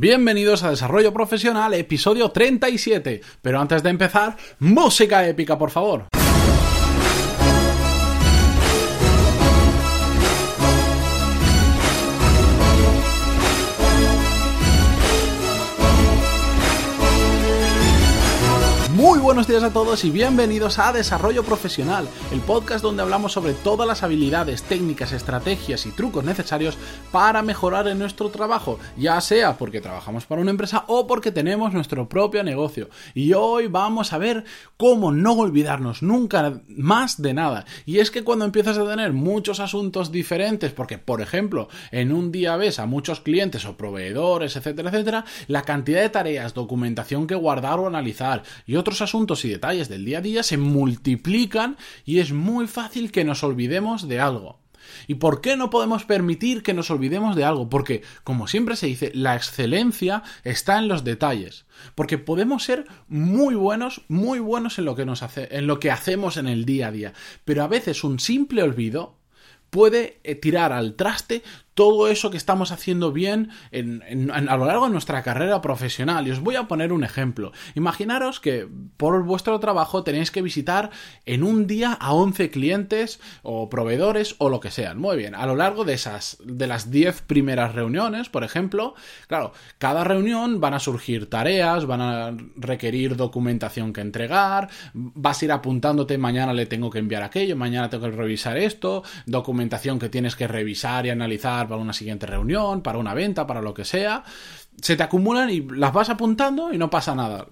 Bienvenidos a Desarrollo Profesional, episodio 37. Pero antes de empezar, música épica, por favor. Buenos días a todos y bienvenidos a Desarrollo Profesional, el podcast donde hablamos sobre todas las habilidades, técnicas, estrategias y trucos necesarios para mejorar en nuestro trabajo, ya sea porque trabajamos para una empresa o porque tenemos nuestro propio negocio. Y hoy vamos a ver cómo no olvidarnos nunca más de nada. Y es que cuando empiezas a tener muchos asuntos diferentes, porque por ejemplo, en un día ves a muchos clientes o proveedores, etcétera, etcétera, la cantidad de tareas, documentación que guardar o analizar y otros asuntos y detalles del día a día se multiplican y es muy fácil que nos olvidemos de algo. ¿Y por qué no podemos permitir que nos olvidemos de algo? Porque, como siempre se dice, la excelencia está en los detalles. Porque podemos ser muy buenos, muy buenos en lo que nos hace, en lo que hacemos en el día a día. Pero a veces un simple olvido puede eh, tirar al traste todo eso que estamos haciendo bien a lo largo de nuestra carrera profesional. Y os voy a poner un ejemplo. Imaginaros que por vuestro trabajo tenéis que visitar en un día a 11 clientes o proveedores o lo que sean. Muy bien, a lo largo de esas, de las 10 primeras reuniones, por ejemplo, claro, cada reunión van a surgir tareas, van a requerir documentación que entregar, vas a ir apuntándote, mañana le tengo que enviar aquello, mañana tengo que revisar esto, documentación que tienes que revisar y analizar para una siguiente reunión, para una venta, para lo que sea, se te acumulan y las vas apuntando y no pasa nada.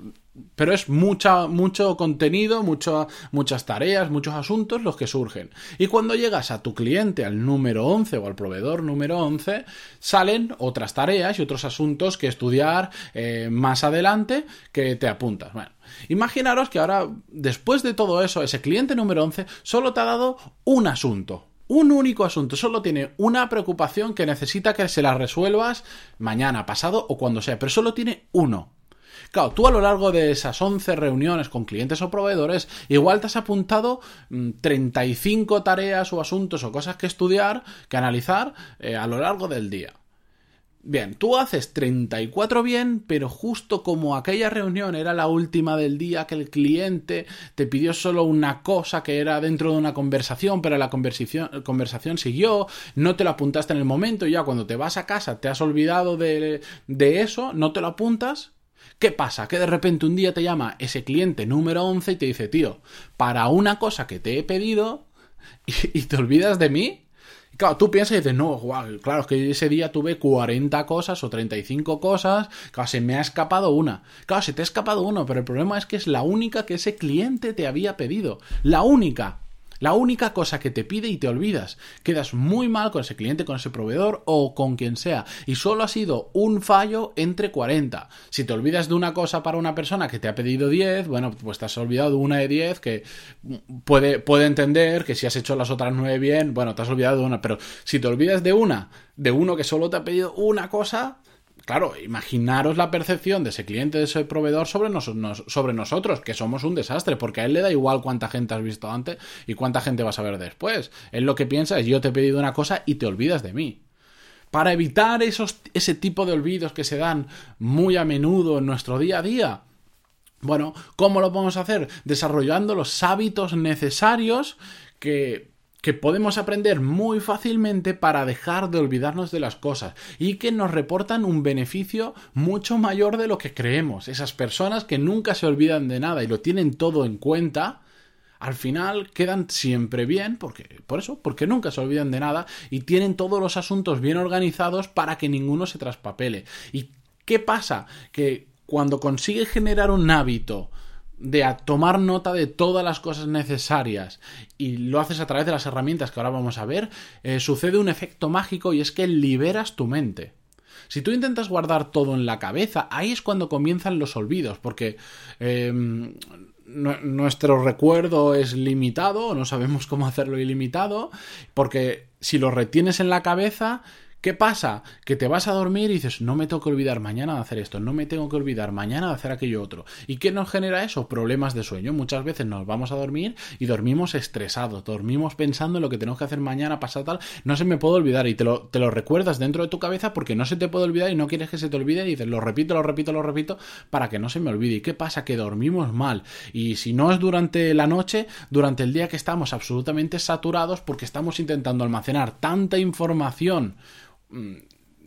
Pero es mucha, mucho contenido, muchas tareas, muchos asuntos los que surgen. Y cuando llegas a tu cliente, al número 11 o al proveedor número 11, salen otras tareas y otros asuntos que estudiar eh, más adelante que te apuntas. Bueno, imaginaros que ahora, después de todo eso, ese cliente número 11 solo te ha dado un asunto un único asunto, solo tiene una preocupación que necesita que se la resuelvas mañana, pasado o cuando sea, pero solo tiene uno. Claro, tú a lo largo de esas 11 reuniones con clientes o proveedores, igual te has apuntado 35 mm, tareas o asuntos o cosas que estudiar, que analizar eh, a lo largo del día. Bien, tú haces 34 bien, pero justo como aquella reunión era la última del día, que el cliente te pidió solo una cosa que era dentro de una conversación, pero la conversación, conversación siguió, no te lo apuntaste en el momento y ya cuando te vas a casa te has olvidado de, de eso, no te lo apuntas. ¿Qué pasa? Que de repente un día te llama ese cliente número 11 y te dice, tío, para una cosa que te he pedido y te olvidas de mí. Claro, tú piensas y dices, no, claro, es que ese día tuve 40 cosas o 35 cosas, claro, se me ha escapado una. Claro, se te ha escapado uno, pero el problema es que es la única que ese cliente te había pedido. La única. La única cosa que te pide y te olvidas. Quedas muy mal con ese cliente, con ese proveedor o con quien sea. Y solo ha sido un fallo entre 40. Si te olvidas de una cosa para una persona que te ha pedido 10, bueno, pues te has olvidado de una de 10 que puede, puede entender que si has hecho las otras 9 bien, bueno, te has olvidado de una. Pero si te olvidas de una, de uno que solo te ha pedido una cosa, Claro, imaginaros la percepción de ese cliente, de ese proveedor sobre, sobre nosotros, que somos un desastre, porque a él le da igual cuánta gente has visto antes y cuánta gente vas a ver después. Él lo que piensa es yo te he pedido una cosa y te olvidas de mí. Para evitar esos, ese tipo de olvidos que se dan muy a menudo en nuestro día a día, bueno, ¿cómo lo podemos hacer? Desarrollando los hábitos necesarios que que podemos aprender muy fácilmente para dejar de olvidarnos de las cosas y que nos reportan un beneficio mucho mayor de lo que creemos. Esas personas que nunca se olvidan de nada y lo tienen todo en cuenta, al final quedan siempre bien, porque, por eso, porque nunca se olvidan de nada y tienen todos los asuntos bien organizados para que ninguno se traspapele. ¿Y qué pasa? Que cuando consigue generar un hábito de tomar nota de todas las cosas necesarias y lo haces a través de las herramientas que ahora vamos a ver, eh, sucede un efecto mágico y es que liberas tu mente. Si tú intentas guardar todo en la cabeza, ahí es cuando comienzan los olvidos, porque em, nuestro recuerdo es limitado, no sabemos cómo hacerlo ilimitado, porque si lo retienes en la cabeza, ¿Qué pasa? Que te vas a dormir y dices, no me tengo que olvidar mañana de hacer esto, no me tengo que olvidar mañana de hacer aquello otro. ¿Y qué nos genera eso? Problemas de sueño. Muchas veces nos vamos a dormir y dormimos estresados, dormimos pensando en lo que tenemos que hacer mañana, pasado tal, no se me puede olvidar y te lo, te lo recuerdas dentro de tu cabeza porque no se te puede olvidar y no quieres que se te olvide y dices, lo repito, lo repito, lo repito, para que no se me olvide. ¿Y qué pasa? Que dormimos mal. Y si no es durante la noche, durante el día que estamos absolutamente saturados porque estamos intentando almacenar tanta información 嗯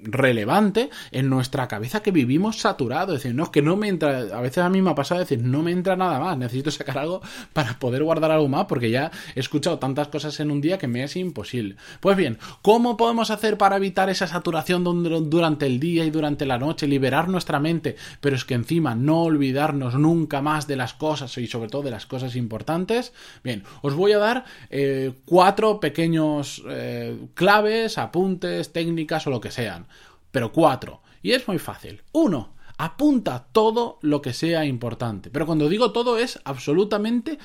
relevante en nuestra cabeza que vivimos saturados. Es decir, no, es que no me entra, a veces a mí me ha pasado decir, no me entra nada más, necesito sacar algo para poder guardar algo más porque ya he escuchado tantas cosas en un día que me es imposible. Pues bien, ¿cómo podemos hacer para evitar esa saturación durante el día y durante la noche, liberar nuestra mente, pero es que encima no olvidarnos nunca más de las cosas y sobre todo de las cosas importantes? Bien, os voy a dar eh, cuatro pequeños eh, claves, apuntes, técnicas o lo que sean pero cuatro. Y es muy fácil. Uno, apunta todo lo que sea importante. Pero cuando digo todo es absolutamente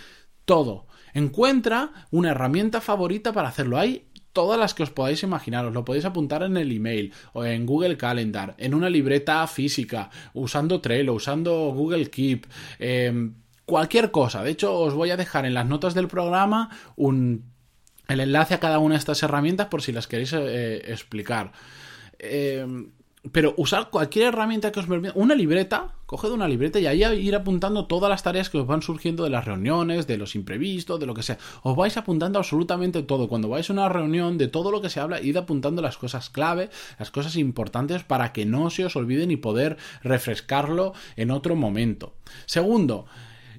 todo. Encuentra una herramienta favorita para hacerlo. Hay todas las que os podáis imaginar. Os lo podéis apuntar en el email o en Google Calendar, en una libreta física, usando Trello, usando Google Keep. Em, cualquier cosa. De hecho, os voy a dejar en las notas del programa un, el enlace a cada una de estas herramientas por si las queréis eh, explicar. Em, pero usar cualquier herramienta que os permita, una libreta, coged una libreta y ahí ir apuntando todas las tareas que os van surgiendo de las reuniones, de los imprevistos, de lo que sea. Os vais apuntando absolutamente todo. Cuando vais a una reunión de todo lo que se habla, id apuntando las cosas clave, las cosas importantes para que no se os olviden y poder refrescarlo en otro momento. Segundo,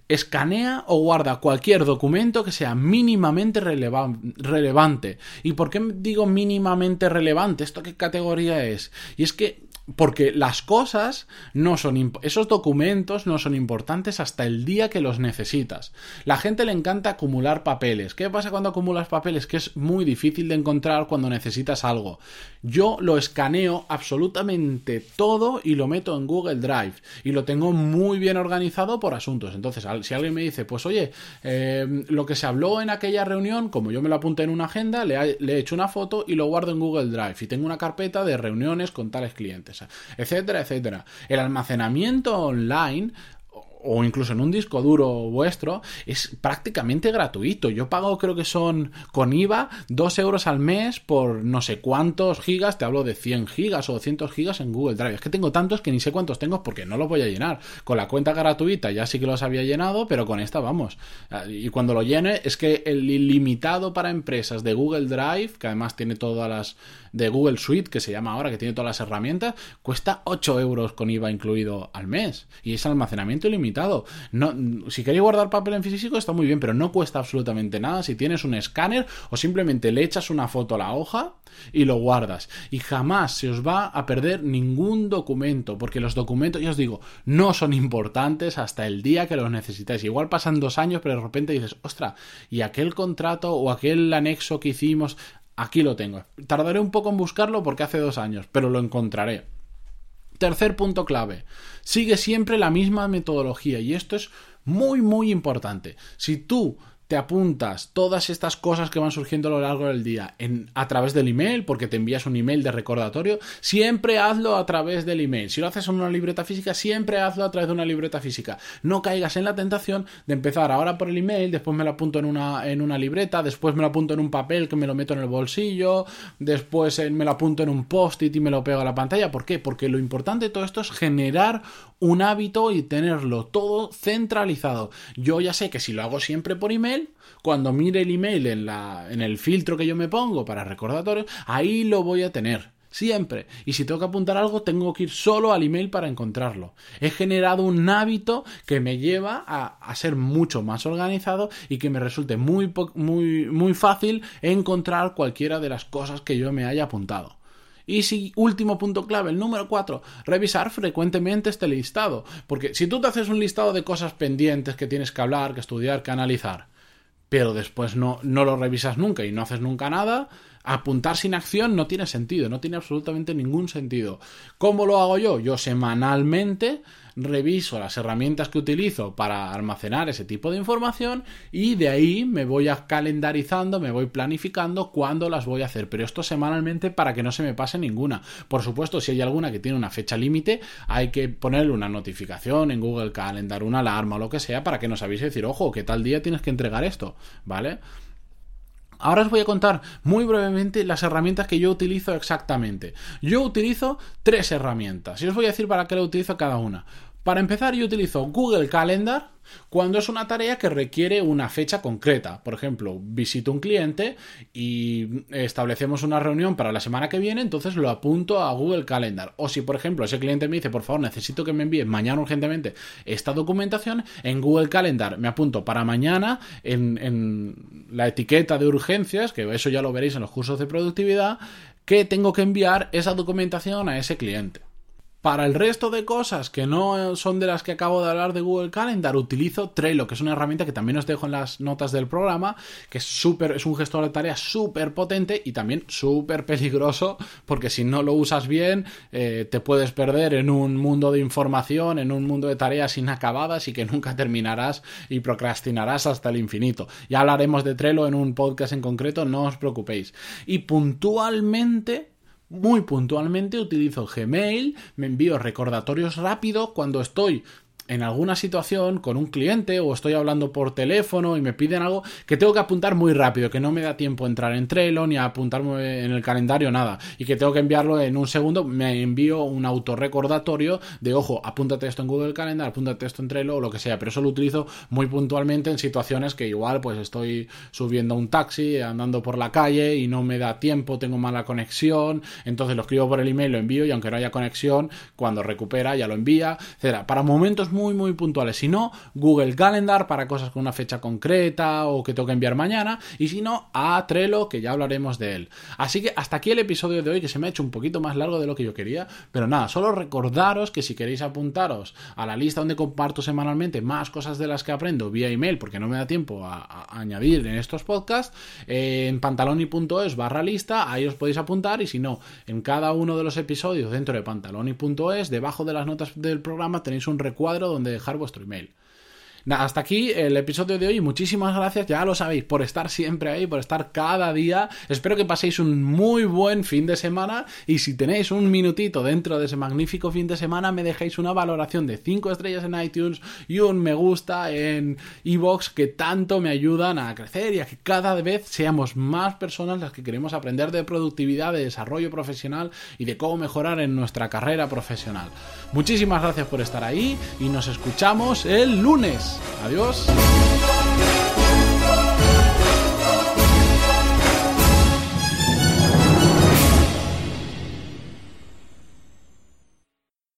escanea o guarda cualquier documento que sea mínimamente relevante. ¿Y por qué digo mínimamente relevante? ¿Esto qué categoría es? Y es que porque las cosas no son esos documentos no son importantes hasta el día que los necesitas. La gente le encanta acumular papeles. ¿Qué pasa cuando acumulas papeles? Que es muy difícil de encontrar cuando necesitas algo. Yo lo escaneo absolutamente todo y lo meto en Google Drive y lo tengo muy bien organizado por asuntos. Entonces, si alguien me dice, pues oye, em, lo que se habló en aquella reunión, como yo me lo apunté en una agenda, le, le he hecho una foto y lo guardo en Google Drive y tengo una carpeta de reuniones con tales clientes etcétera, etcétera. El almacenamiento online o incluso en un disco duro vuestro, es prácticamente gratuito. Yo pago, creo que son con IVA, 2 euros al mes por no sé cuántos gigas, te hablo de 100 gigas o 200 gigas en Google Drive. Es que tengo tantos que ni sé cuántos tengo porque no los voy a llenar. Con la cuenta gratuita ya sí que los había llenado, pero con esta vamos. Y cuando lo llene, es que el ilimitado para empresas de Google Drive, que además tiene todas las de Google Suite, que se llama ahora, que tiene todas las herramientas, cuesta 8 euros con IVA incluido al mes. Y es almacenamiento ilimitado. No, si queréis guardar papel en físico está muy bien, pero no cuesta absolutamente nada. Si tienes un escáner o simplemente le echas una foto a la hoja y lo guardas. Y jamás se os va a perder ningún documento, porque los documentos, ya os digo, no son importantes hasta el día que los necesitáis. Igual pasan dos años, pero de repente dices, ostra, y aquel contrato o aquel anexo que hicimos, Aquí lo tengo. Tardaré un poco en buscarlo porque hace dos años, pero lo encontraré. Tercer punto clave. Sigue siempre la misma metodología y esto es muy muy importante. Si tú te apuntas todas estas cosas que van surgiendo a lo largo del día en, a través del email, porque te envías un email de recordatorio, siempre hazlo a través del email. Si lo haces en una libreta física, siempre hazlo a través de una libreta física. No caigas en la tentación de empezar ahora por el email, después me lo apunto en una, en una libreta, después me lo apunto en un papel que me lo meto en el bolsillo, después me lo apunto en un post-it y me lo pego a la pantalla. ¿Por qué? Porque lo importante de todo esto es generar un hábito y tenerlo todo centralizado. Yo ya sé que si lo hago siempre por email, cuando mire el email en, el filtro que yo me pongo para recordatorios, ahí lo voy a tener. Siempre. Y si tengo que apuntar algo, tengo que ir solo al email para encontrarlo. He generado un hábito que me lleva a, ser mucho más organizado y que me resulte muy, muy, muy fácil encontrar cualquiera de las cosas que yo me haya apuntado. Y si, último punto clave, el número 4, revisar frecuentemente este listado. Porque si tú te haces un listado de cosas pendientes que tienes que hablar, que estudiar, que analizar, pero después no, no lo revisas nunca y no haces nunca nada, apuntar sin acción no tiene sentido, no tiene absolutamente ningún sentido. ¿Cómo lo hago yo? Yo semanalmente reviso las herramientas que utilizo para almacenar ese tipo de información y de ahí me voy a calendarizando, me voy planificando cuándo las voy a hacer, pero esto semanalmente para que no se me pase ninguna. Por supuesto, si hay alguna que tiene una fecha límite, hay que ponerle una notificación en Google Calendar, una alarma o lo que sea para que nos avise y decir, ojo, que tal día tienes que entregar esto, ¿vale? Ahora os voy a contar muy brevemente las herramientas que yo utilizo exactamente. Yo utilizo tres herramientas y os voy a decir para qué lo utilizo cada una. Para empezar, yo utilizo Google Calendar cuando es una tarea que requiere una fecha concreta. Por ejemplo, visito un cliente y establecemos una reunión para la semana que viene, entonces lo apunto a Google Calendar. O si, por ejemplo, ese cliente me dice, por favor, necesito que me envíen mañana urgentemente esta documentación, en Google Calendar me apunto para mañana en, en la etiqueta de urgencias, que eso ya lo veréis en los cursos de productividad, que tengo que enviar esa documentación a ese cliente. Para el resto de cosas que no son de las que acabo de hablar de Google Calendar, utilizo Trello, que es una herramienta que también os dejo en las notas del programa, que es es un gestor de tareas súper potente y también súper peligroso, porque si no lo usas bien, eh, te puedes perder en un mundo de información, en un mundo de tareas inacabadas y que nunca terminarás y procrastinarás hasta el infinito. Ya hablaremos de Trello en un podcast en concreto, no os preocupéis. Y puntualmente muy puntualmente utilizo Gmail, me envío recordatorios rápidos cuando estoy en alguna situación con un cliente o estoy hablando por teléfono y me piden algo que tengo que apuntar muy rápido, que no me da tiempo a entrar en Trello ni a apuntarme en el calendario nada y que tengo que enviarlo en un segundo, me envío un autorrecordatorio de ojo, apúntate esto en Google Calendar, apúntate esto en Trello o lo que sea, pero eso lo utilizo muy puntualmente en situaciones que igual pues estoy subiendo un taxi, andando por la calle y no me da tiempo, tengo mala conexión, entonces lo escribo por el email, lo envío y aunque no haya conexión, cuando recupera ya lo envía, etcétera. Para momentos muy, muy puntuales. Si no, Google Calendar para cosas con una fecha concreta o que tengo enviar mañana. Y si no, a Trello, que ya hablaremos de él. Así que hasta aquí el episodio de hoy, que se me ha hecho un poquito más largo de lo que yo quería. Pero nada, solo recordaros que si queréis apuntaros a la lista donde comparto semanalmente más cosas de las que aprendo vía email, porque no me da tiempo a, añadir en estos podcasts, eh, en pantaloni.es barra lista, ahí os podéis apuntar. Y si no, en cada uno de los episodios dentro de pantaloni.es, debajo de las notas del programa tenéis un recuadro donde dejar vuestro email hasta aquí el episodio de hoy. Muchísimas gracias, ya lo sabéis, por estar siempre ahí, por estar cada día. Espero que paséis un muy buen fin de semana y si tenéis un minutito dentro de ese magnífico fin de semana, me dejáis una valoración de 5 estrellas en iTunes y un me gusta en iBox que tanto me ayudan a crecer y a que cada vez seamos más personas las que queremos aprender de productividad, de desarrollo profesional y de cómo mejorar en nuestra carrera profesional. Muchísimas gracias por estar ahí y nos escuchamos el lunes. Adiós.